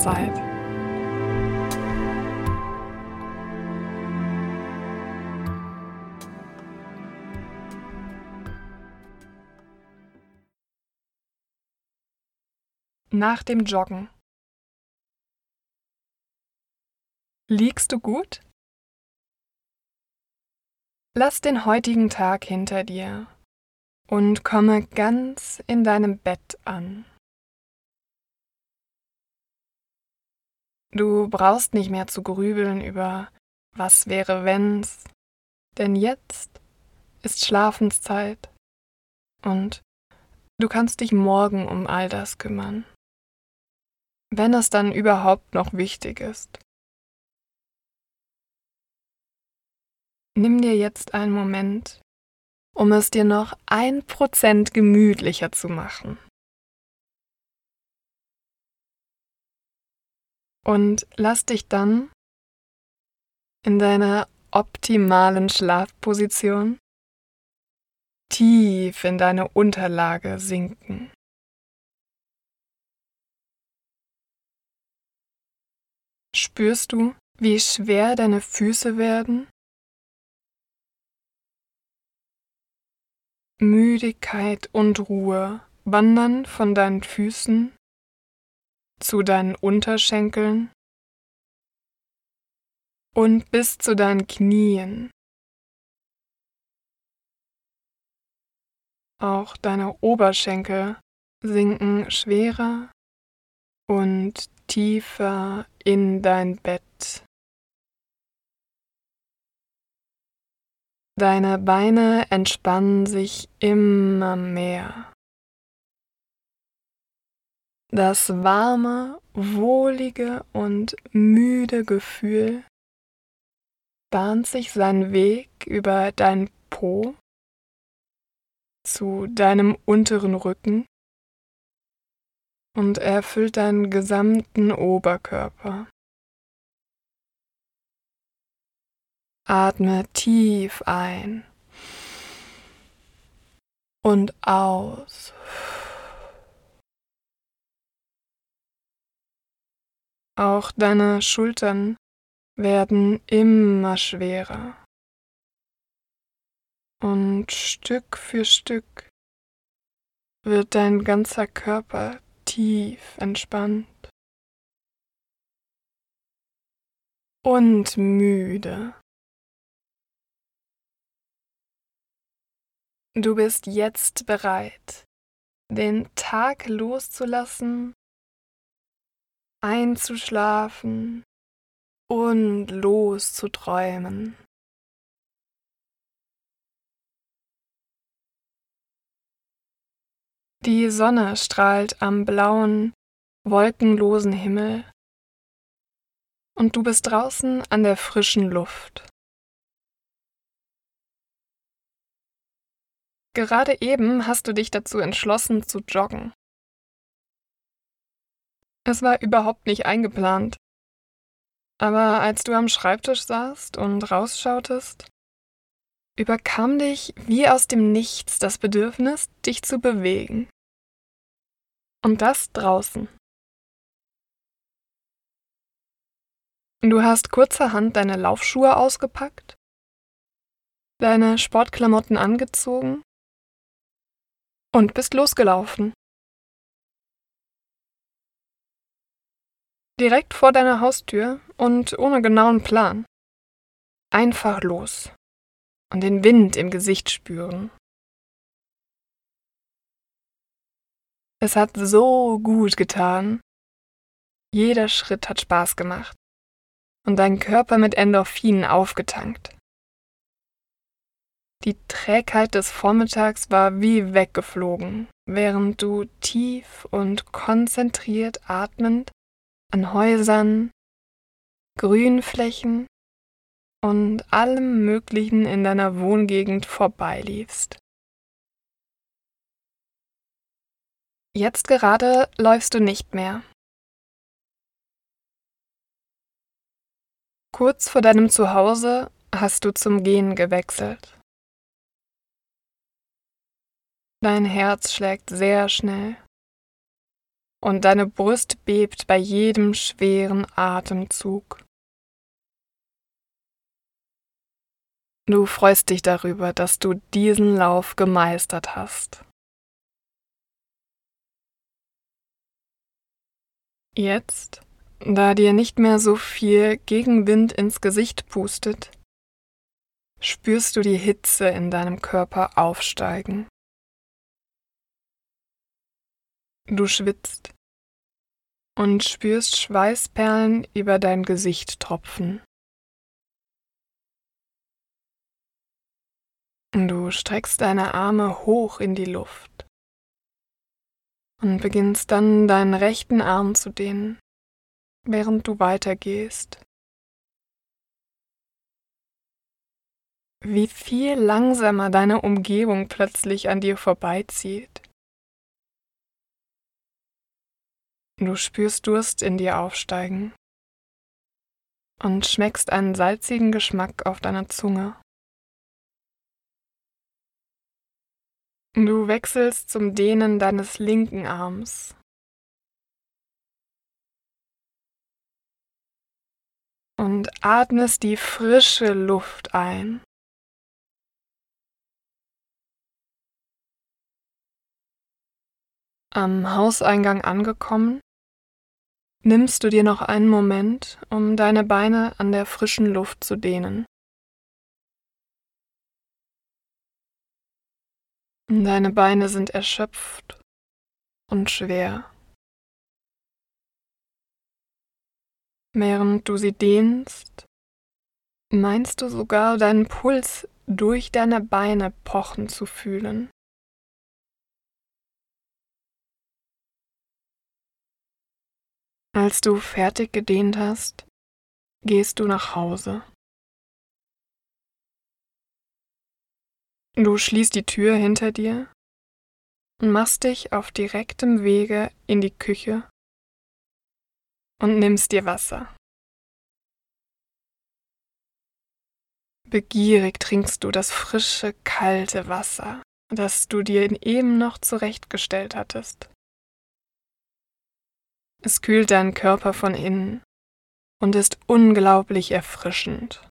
Schlafenszeit. Nach dem Joggen. Liegst du gut? Lass den heutigen Tag hinter dir und komme ganz in deinem Bett an. Du brauchst nicht mehr zu grübeln über was wäre wenn's, denn jetzt ist Schlafenszeit und du kannst dich morgen um all das kümmern, wenn es dann überhaupt noch wichtig ist. Nimm dir jetzt einen Moment, um es dir noch ein Prozent gemütlicher zu machen. Und lass dich dann in deiner optimalen Schlafposition tief in deine Unterlage sinken. Spürst du, wie schwer deine Füße werden? Müdigkeit und Ruhe wandern von deinen Füßen zu deinen Unterschenkeln und bis zu deinen Knien. Auch deine Oberschenkel sinken schwerer und tiefer in dein Bett. Deine Beine entspannen sich immer mehr. Das warme, wohlige und müde Gefühl bahnt sich seinen Weg über dein Po zu deinem unteren Rücken und erfüllt deinen gesamten Oberkörper. Atme tief ein und aus. Auch deine Schultern werden immer schwerer. Und Stück für Stück wird dein ganzer Körper tief entspannt und müde. Du bist jetzt bereit, den Tag loszulassen, einzuschlafen und loszuträumen. Die Sonne strahlt am blauen, wolkenlosen Himmel und du bist draußen an der frischen Luft. Gerade eben hast du dich dazu entschlossen zu joggen. Es war überhaupt nicht eingeplant. Aber als du am Schreibtisch saßt und rausschautest, überkam dich wie aus dem Nichts das Bedürfnis, dich zu bewegen. Und das draußen. Du hast kurzerhand deine Laufschuhe ausgepackt, deine Sportklamotten angezogen und bist losgelaufen. Direkt vor deiner Haustür und ohne genauen Plan. Einfach los und den Wind im Gesicht spüren. Es hat so gut getan. Jeder Schritt hat Spaß gemacht und dein Körper mit Endorphinen aufgetankt. Die Trägheit des Vormittags war wie weggeflogen, während du tief und konzentriert atmend an Häusern, Grünflächen und allem Möglichen in deiner Wohngegend vorbeiliefst. Jetzt gerade läufst du nicht mehr. Kurz vor deinem Zuhause hast du zum Gehen gewechselt. Dein Herz schlägt sehr schnell und deine Brust bebt bei jedem schweren Atemzug. Du freust dich darüber, dass du diesen Lauf gemeistert hast. Jetzt, da dir nicht mehr so viel Gegenwind ins Gesicht pustet, spürst du die Hitze in deinem Körper aufsteigen. Du schwitzt und spürst Schweißperlen über dein Gesicht tropfen. Du streckst deine Arme hoch in die Luft und beginnst dann deinen rechten Arm zu dehnen, während du weitergehst. Wie viel langsamer deine Umgebung plötzlich an dir vorbeizieht. Du spürst Durst in dir aufsteigen und schmeckst einen salzigen Geschmack auf deiner Zunge. Du wechselst zum Dehnen deines linken Arms. Und atmest die frische Luft ein. Am Hauseingang angekommen, nimmst du dir noch einen Moment, um deine Beine an der frischen Luft zu dehnen. Deine Beine sind erschöpft und schwer. Während du sie dehnst, meinst du sogar deinen Puls durch deine Beine pochen zu fühlen. Als du fertig gedehnt hast, gehst du nach Hause. Du schließt die Tür hinter dir und machst dich auf direktem Wege in die Küche und nimmst dir Wasser. Begierig trinkst du das frische, kalte Wasser, das du dir eben noch zurechtgestellt hattest. Es kühlt deinen Körper von innen und ist unglaublich erfrischend.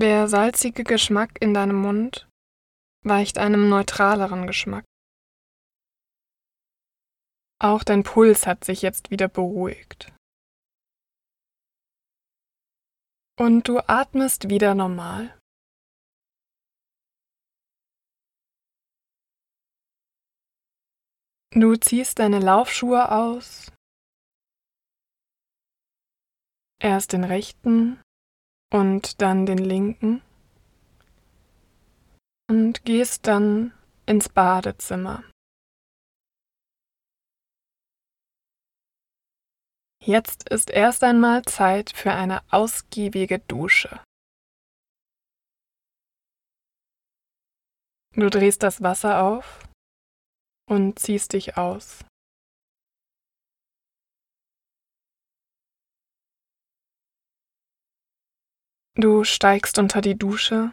Der salzige Geschmack in deinem Mund weicht einem neutraleren Geschmack. Auch dein Puls hat sich jetzt wieder beruhigt. Und du atmest wieder normal. Du ziehst deine Laufschuhe aus. Erst den rechten, und dann den linken und gehst dann ins Badezimmer. Jetzt ist erst einmal Zeit für eine ausgiebige Dusche. Du drehst das Wasser auf und ziehst dich aus. Du steigst unter die Dusche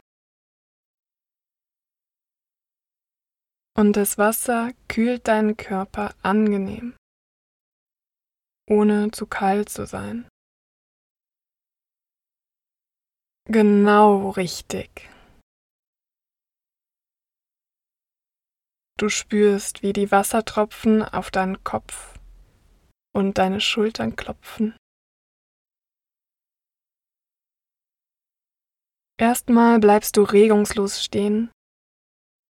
und das Wasser kühlt deinen Körper angenehm, ohne zu kalt zu sein. Genau richtig. Du spürst, wie die Wassertropfen auf deinen Kopf und deine Schultern klopfen. Erstmal bleibst du regungslos stehen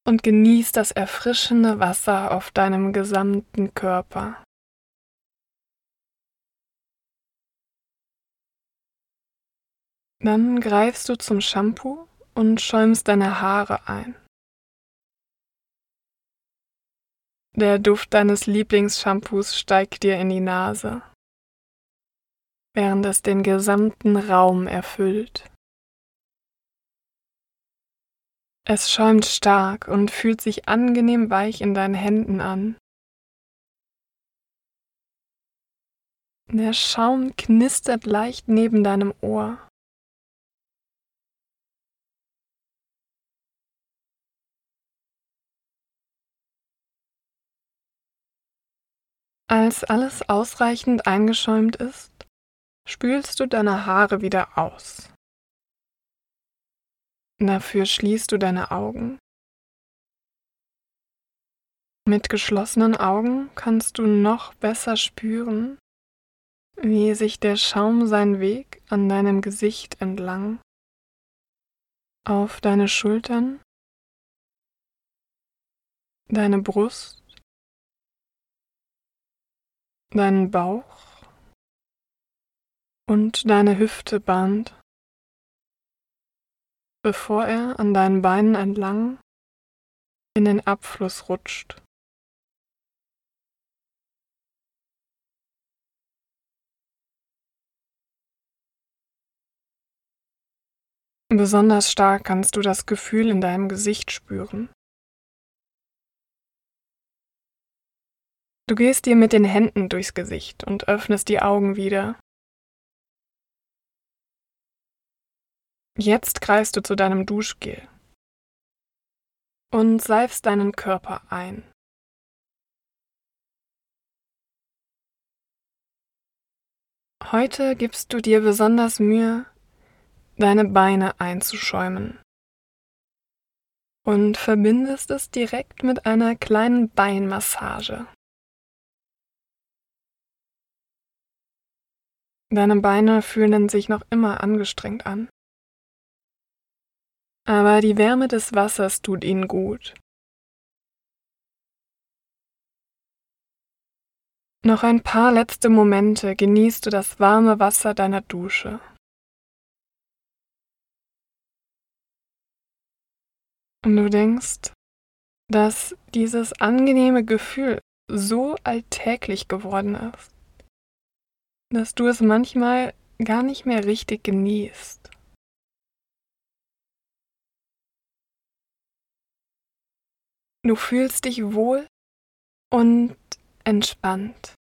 und genießt das erfrischende Wasser auf deinem gesamten Körper. Dann greifst du zum Shampoo und schäumst deine Haare ein. Der Duft deines Lieblingsshampoos steigt dir in die Nase, während es den gesamten Raum erfüllt. Es schäumt stark und fühlt sich angenehm weich in deinen Händen an. Der Schaum knistert leicht neben deinem Ohr. Als alles ausreichend eingeschäumt ist, spülst du deine Haare wieder aus. Dafür schließt du deine Augen. Mit geschlossenen Augen kannst du noch besser spüren, wie sich der Schaum seinen Weg an deinem Gesicht entlang auf deine Schultern, deine Brust, deinen Bauch und deine Hüfte bahnt, bevor er an deinen Beinen entlang in den Abfluss rutscht. Besonders stark kannst du das Gefühl in deinem Gesicht spüren. Du gehst dir mit den Händen durchs Gesicht und öffnest die Augen wieder. Jetzt greifst du zu deinem Duschgel und seifst deinen Körper ein. Heute gibst du dir besonders Mühe, deine Beine einzuschäumen und verbindest es direkt mit einer kleinen Beinmassage. Deine Beine fühlen sich noch immer angestrengt an. Aber die Wärme des Wassers tut ihnen gut. Noch ein paar letzte Momente genießt du das warme Wasser deiner Dusche. Und du denkst, dass dieses angenehme Gefühl so alltäglich geworden ist, dass du es manchmal gar nicht mehr richtig genießt. Du fühlst dich wohl und entspannt,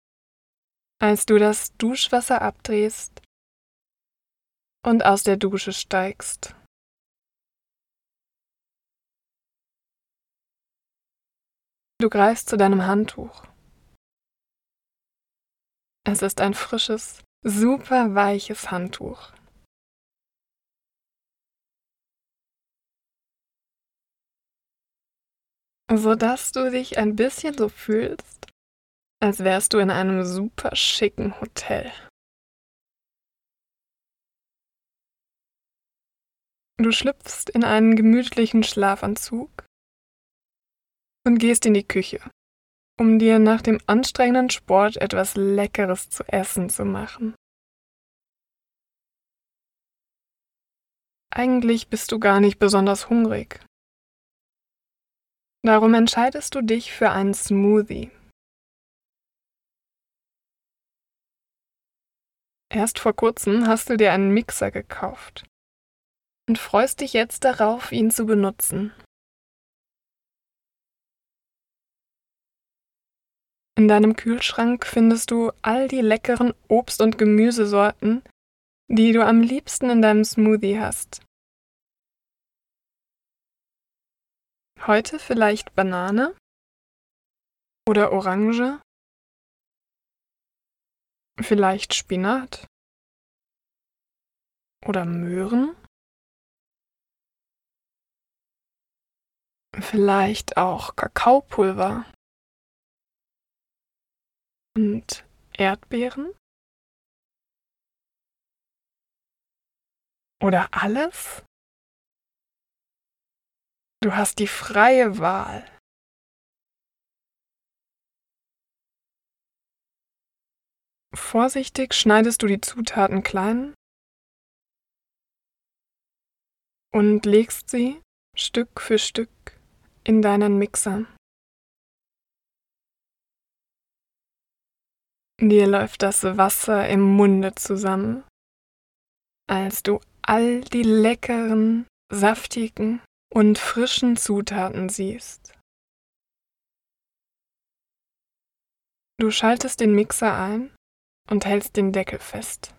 als du das Duschwasser abdrehst und aus der Dusche steigst. Du greifst zu deinem Handtuch. Es ist ein frisches, super weiches Handtuch. Sodass du dich ein bisschen so fühlst, als wärst du in einem super schicken Hotel. Du schlüpfst in einen gemütlichen Schlafanzug und gehst in die Küche, um dir nach dem anstrengenden Sport etwas Leckeres zu essen zu machen. Eigentlich bist du gar nicht besonders hungrig. Darum entscheidest du dich für einen Smoothie. Erst vor kurzem hast du dir einen Mixer gekauft und freust dich jetzt darauf, ihn zu benutzen. In deinem Kühlschrank findest du all die leckeren Obst- und Gemüsesorten, die du am liebsten in deinem Smoothie hast. Heute vielleicht Banane oder Orange, vielleicht Spinat oder Möhren, vielleicht auch Kakaopulver und Erdbeeren? Oder alles? Du hast die freie Wahl. Vorsichtig schneidest du die Zutaten klein und legst sie Stück für Stück in deinen Mixer. Dir läuft das Wasser im Munde zusammen, als du all die leckeren, saftigen und frischen Zutaten siehst. Du schaltest den Mixer ein und hältst den Deckel fest.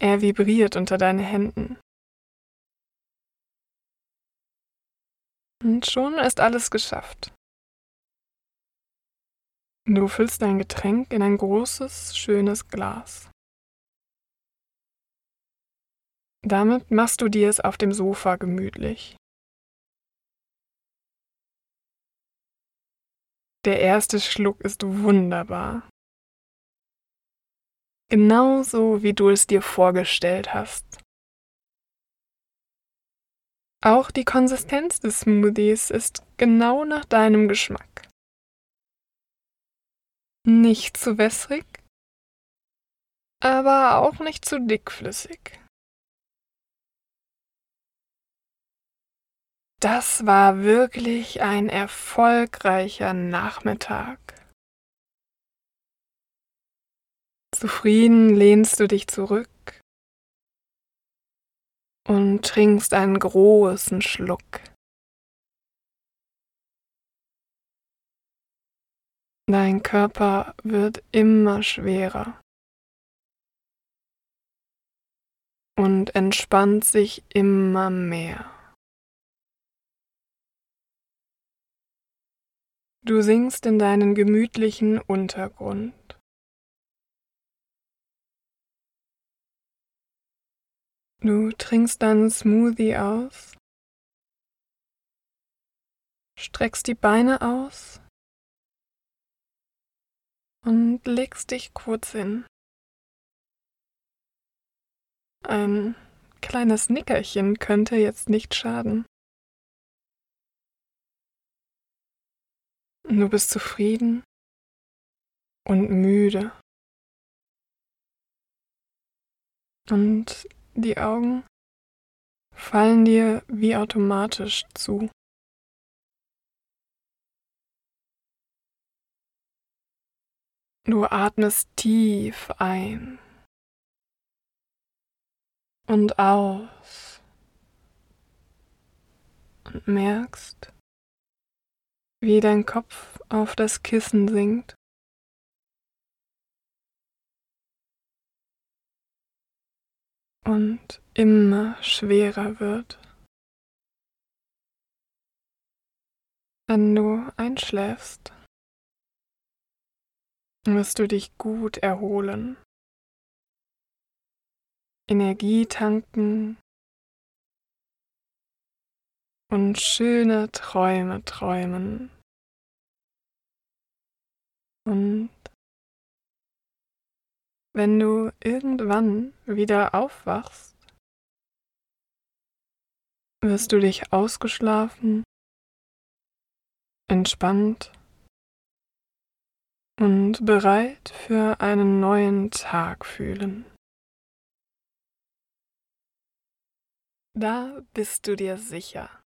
Er vibriert unter deinen Händen. Und schon ist alles geschafft. Du füllst dein Getränk in ein großes, schönes Glas. Damit machst du dir es auf dem Sofa gemütlich. Der erste Schluck ist wunderbar. Genauso wie du es dir vorgestellt hast. Auch die Konsistenz des Smoothies ist genau nach deinem Geschmack. Nicht zu wässrig, aber auch nicht zu dickflüssig. Das war wirklich ein erfolgreicher Nachmittag. Zufrieden lehnst du dich zurück und trinkst einen großen Schluck. Dein Körper wird immer schwerer und entspannt sich immer mehr. Du sinkst in deinen gemütlichen Untergrund. Du trinkst deinen Smoothie aus, streckst die Beine aus und legst dich kurz hin. Ein kleines Nickerchen könnte jetzt nicht schaden. Du bist zufrieden und müde. Und die Augen fallen dir wie automatisch zu. Du atmest tief ein und aus und merkst, wie dein Kopf auf das Kissen sinkt. Und immer schwerer wird. Wenn du einschläfst, wirst du dich gut erholen, Energie tanken und schöne Träume träumen. Und wenn du irgendwann wieder aufwachst, wirst du dich ausgeschlafen, entspannt und bereit für einen neuen Tag fühlen. Da bist du dir sicher.